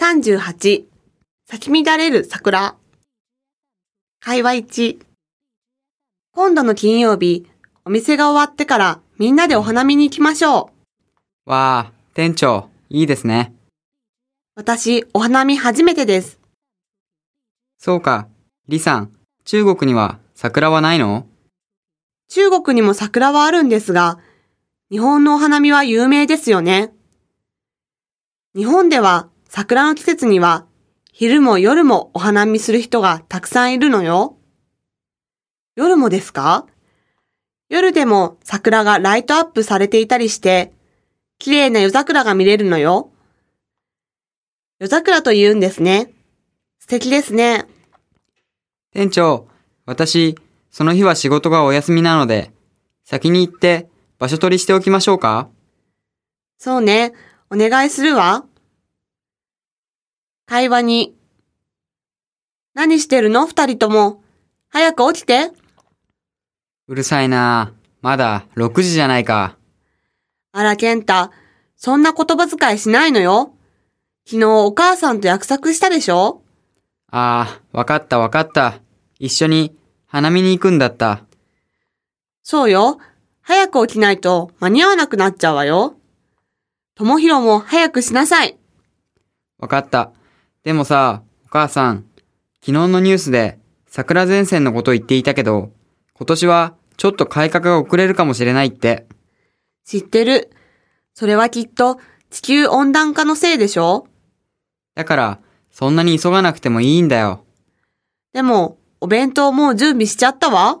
38咲き乱れる桜会話1今度の金曜日、お店が終わってからみんなでお花見に行きましょう。わあ、店長、いいですね。私、お花見初めてです。そうか。李さん、中国には桜はないの？中国にも桜はあるんですが、日本のお花見は有名ですよね。日本では桜の季節には昼も夜もお花見する人がたくさんいるのよ。夜もですか？夜でも桜がライトアップされていたりして、綺麗な夜桜が見れるのよ。夜桜と言うんですね。素敵ですね。店長、私、その日は仕事がお休みなので、先に行って場所取りしておきましょうか？そうね。お願いするわ。会話に。何してるの？二人とも。早く起きて。うるさいなまだ6時じゃないか。あら、健太。そんな言葉遣いしないのよ。昨日お母さんと約束したでしょ？ああ、わかったわかった。一緒に花見に行くんだった。そうよ。早く起きないと間に合わなくなっちゃうわよ。ともひろも早くしなさい。わかった。でもさ、お母さん、昨日のニュースで桜前線のこと言っていたけど、今年はちょっと改革が遅れるかもしれないって。知ってる。それはきっと地球温暖化のせいでしょ？だから、そんなに急がなくてもいいんだよ。でも、お弁当もう準備しちゃったわ。